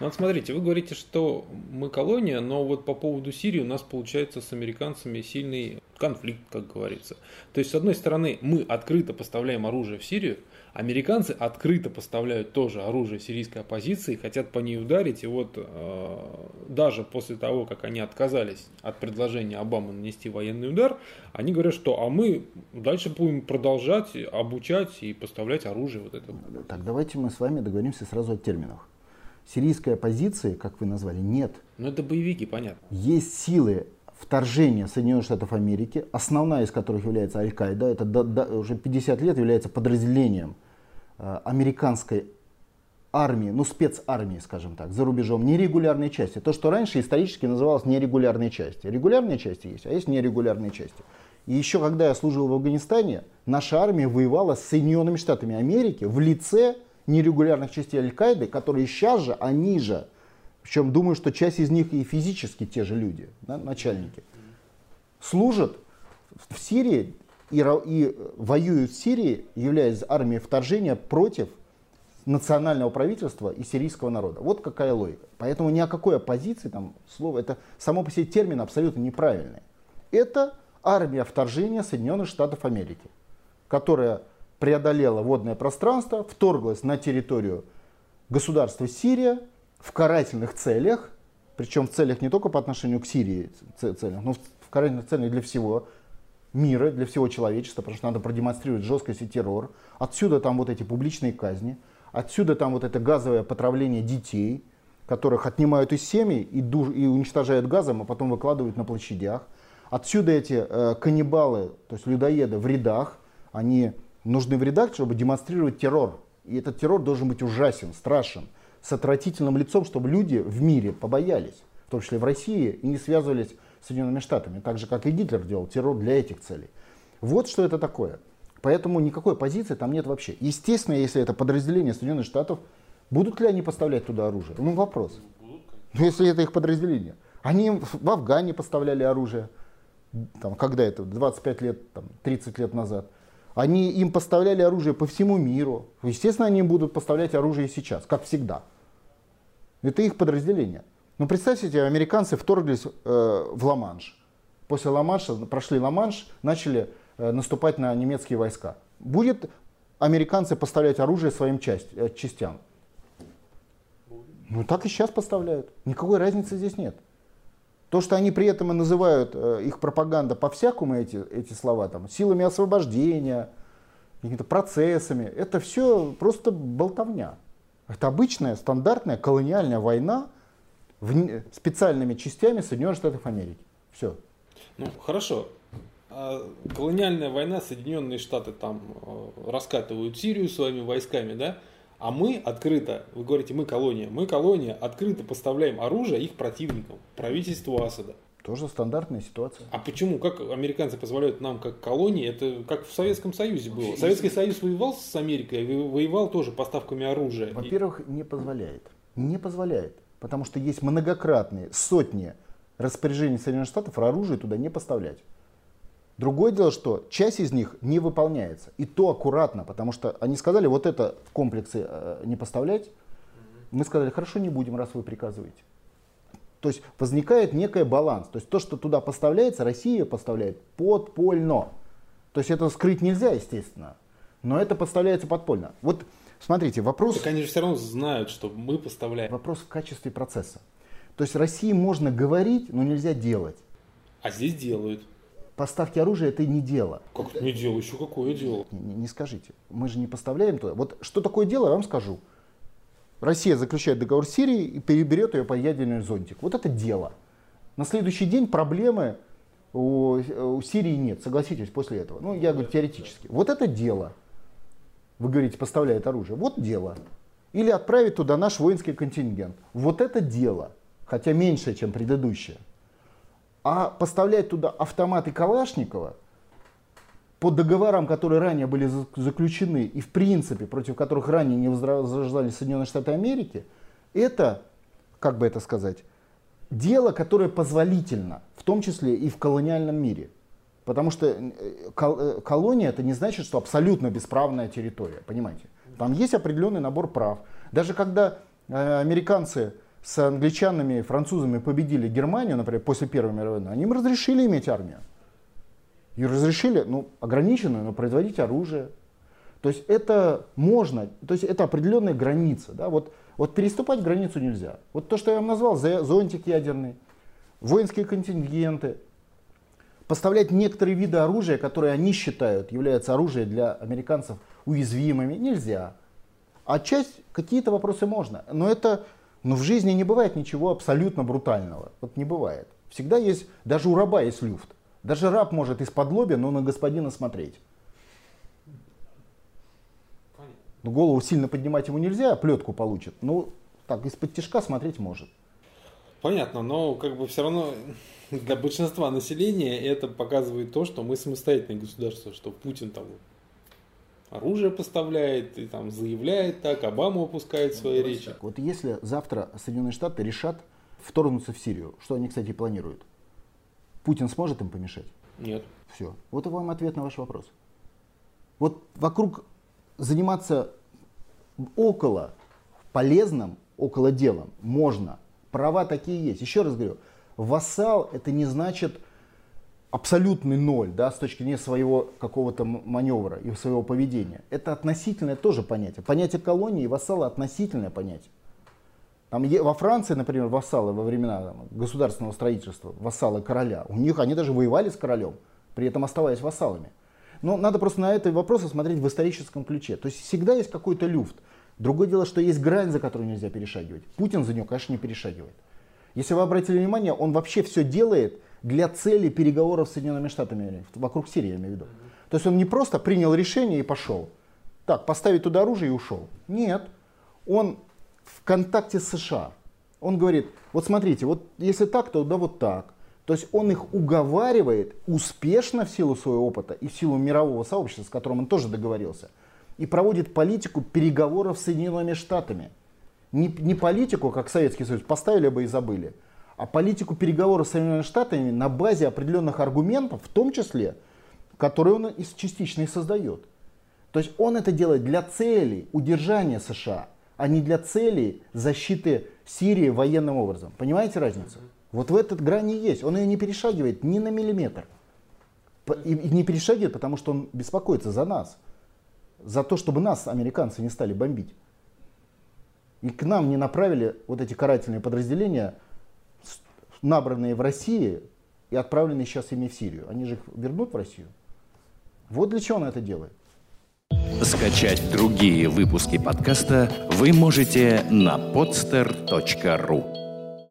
Ну вот смотрите, вы говорите, что мы колония, но вот по поводу Сирии у нас получается с американцами сильный конфликт, как говорится. То есть, с одной стороны, мы открыто поставляем оружие в Сирию, американцы открыто поставляют тоже оружие сирийской оппозиции, хотят по ней ударить, и вот э, даже после того, как они отказались от предложения Обамы нанести военный удар, они говорят, что а мы дальше будем продолжать обучать и поставлять оружие. Вот это. Так, давайте мы с вами договоримся сразу о терминах. Сирийской оппозиции, как вы назвали, нет. Ну это боевики, понятно. Есть силы вторжения Соединенных Штатов Америки, основная из которых является Аль-Каида, это до, до, уже 50 лет является подразделением э, американской армии, ну спецармии, скажем так, за рубежом, нерегулярные части. То, что раньше исторически называлось нерегулярные части. Регулярные части есть, а есть нерегулярные части. И еще когда я служил в Афганистане, наша армия воевала с Соединенными Штатами Америки в лице нерегулярных частей Аль-Каиды, которые сейчас же, они же, причем думаю, что часть из них и физически те же люди, да, начальники, служат в Сирии и, и воюют в Сирии, являясь армией вторжения против национального правительства и сирийского народа. Вот какая логика. Поэтому ни о какой оппозиции, там, слово, это само по себе термин абсолютно неправильный. Это армия вторжения Соединенных Штатов Америки, которая преодолела водное пространство, вторглась на территорию государства Сирия в карательных целях, причем в целях не только по отношению к Сирии целях, но в карательных целях для всего мира, для всего человечества, потому что надо продемонстрировать жесткость и террор. Отсюда там вот эти публичные казни, отсюда там вот это газовое потравление детей, которых отнимают из семьи и, душ, и уничтожают газом, а потом выкладывают на площадях. Отсюда эти э, каннибалы, то есть людоеды в рядах, они нужны в редакции, чтобы демонстрировать террор. И этот террор должен быть ужасен, страшен, с отвратительным лицом, чтобы люди в мире побоялись, в том числе в России, и не связывались с Соединенными Штатами, так же, как и Гитлер делал террор для этих целей. Вот что это такое. Поэтому никакой позиции там нет вообще. Естественно, если это подразделение Соединенных Штатов, будут ли они поставлять туда оружие? Ну, вопрос. Ну, если это их подразделение. Они в Афгане поставляли оружие, там, когда это, 25 лет, там, 30 лет назад. Они им поставляли оружие по всему миру. Естественно, они будут поставлять оружие сейчас, как всегда. Это их подразделение. Но представьте себе, американцы вторглись э, в Ла-Манш. После Ла-Манша, прошли Ла-Манш, начали э, наступать на немецкие войска. Будет американцы поставлять оружие своим часть, э, частям? Ну так и сейчас поставляют. Никакой разницы здесь нет. То, что они при этом и называют, э, их пропаганда по-всякому эти, эти слова, там, силами освобождения, какими-то процессами, это все просто болтовня. Это обычная, стандартная колониальная война в, специальными частями Соединенных Штатов Америки. Все. Ну, хорошо. А колониальная война, Соединенные Штаты там э, раскатывают Сирию своими войсками, да? А мы открыто, вы говорите, мы колония, мы колония открыто поставляем оружие их противникам, правительству Асада. Тоже стандартная ситуация. А почему? Как американцы позволяют нам как колонии? Это как в Советском Союзе было. Советский Союз воевал с Америкой, воевал тоже поставками оружия. Во-первых, не позволяет. Не позволяет. Потому что есть многократные, сотни распоряжений Соединенных Штатов оружие туда не поставлять. Другое дело, что часть из них не выполняется. И то аккуратно, потому что они сказали, вот это в комплексе э, не поставлять. Мы сказали, хорошо, не будем, раз вы приказываете. То есть возникает некий баланс. То есть то, что туда поставляется, Россия поставляет подпольно. То есть это скрыть нельзя, естественно. Но это поставляется подпольно. Вот смотрите, вопрос... Так они же все равно знают, что мы поставляем. Вопрос в качестве процесса. То есть России можно говорить, но нельзя делать. А здесь делают поставки оружия это не дело. Как не дело? Еще какое дело? Не, не, скажите. Мы же не поставляем туда. Вот что такое дело, я вам скажу. Россия заключает договор с Сирией и переберет ее под ядерный зонтик. Вот это дело. На следующий день проблемы у, у Сирии нет, согласитесь, после этого. Ну, я говорю теоретически. Вот это дело. Вы говорите, поставляет оружие. Вот дело. Или отправить туда наш воинский контингент. Вот это дело. Хотя меньше, чем предыдущее. А поставлять туда автоматы Калашникова по договорам, которые ранее были заключены и в принципе против которых ранее не возражали Соединенные Штаты Америки, это, как бы это сказать, дело, которое позволительно, в том числе и в колониальном мире. Потому что э, э, колония это не значит, что абсолютно бесправная территория, понимаете? Там есть определенный набор прав. Даже когда э, американцы с англичанами, французами победили Германию, например, после Первой мировой войны, они им разрешили иметь армию. И разрешили, ну, ограниченную, но производить оружие. То есть это можно, то есть это определенная граница. Да? Вот, вот переступать границу нельзя. Вот то, что я вам назвал, зонтик ядерный, воинские контингенты, поставлять некоторые виды оружия, которые они считают являются оружием для американцев уязвимыми, нельзя. А часть, какие-то вопросы можно. Но это, но в жизни не бывает ничего абсолютно брутального. Вот не бывает. Всегда есть, даже у раба есть люфт. Даже раб может из-под лобя, но на господина смотреть. Но голову сильно поднимать ему нельзя, плетку получит. Ну, так, из-под тяжка смотреть может. Понятно, но как бы все равно для большинства населения это показывает то, что мы самостоятельное государство, что Путин там оружие поставляет и там заявляет так, Обама выпускает свои ну, речи. Вот если завтра Соединенные Штаты решат вторгнуться в Сирию, что они, кстати, планируют, Путин сможет им помешать? Нет. Все. Вот и вам ответ на ваш вопрос. Вот вокруг заниматься около полезным, около делом можно. Права такие есть. Еще раз говорю, вассал это не значит абсолютный ноль, да, с точки зрения своего какого-то маневра и своего поведения. Это относительное тоже понятие. Понятие колонии и вассала относительное понятие. Там во Франции, например, вассалы во времена там, государственного строительства, вассалы короля, у них они даже воевали с королем, при этом оставаясь вассалами. Но надо просто на этот вопрос смотреть в историческом ключе. То есть всегда есть какой-то люфт. Другое дело, что есть грань, за которую нельзя перешагивать. Путин за нее, конечно, не перешагивает. Если вы обратили внимание, он вообще все делает для цели переговоров с Соединенными Штатами, вокруг Сирии, я имею в виду. То есть он не просто принял решение и пошел. Так, поставить туда оружие и ушел. Нет. Он в контакте с США. Он говорит, вот смотрите, вот если так, то да вот так. То есть он их уговаривает успешно в силу своего опыта и в силу мирового сообщества, с которым он тоже договорился, и проводит политику переговоров с Соединенными Штатами. Не, не политику, как Советский Союз, поставили бы и забыли, а политику переговоров с Соединенными Штатами на базе определенных аргументов, в том числе, которые он частично и создает. То есть он это делает для цели удержания США, а не для цели защиты Сирии военным образом. Понимаете разницу? Вот в этот грани есть. Он ее не перешагивает ни на миллиметр. И не перешагивает, потому что он беспокоится за нас. За то, чтобы нас, американцы, не стали бомбить. И к нам не направили вот эти карательные подразделения, набранные в России и отправленные сейчас ими в Сирию. Они же их вернут в Россию. Вот для чего он это делает. Скачать другие выпуски подкаста вы можете на podster.ru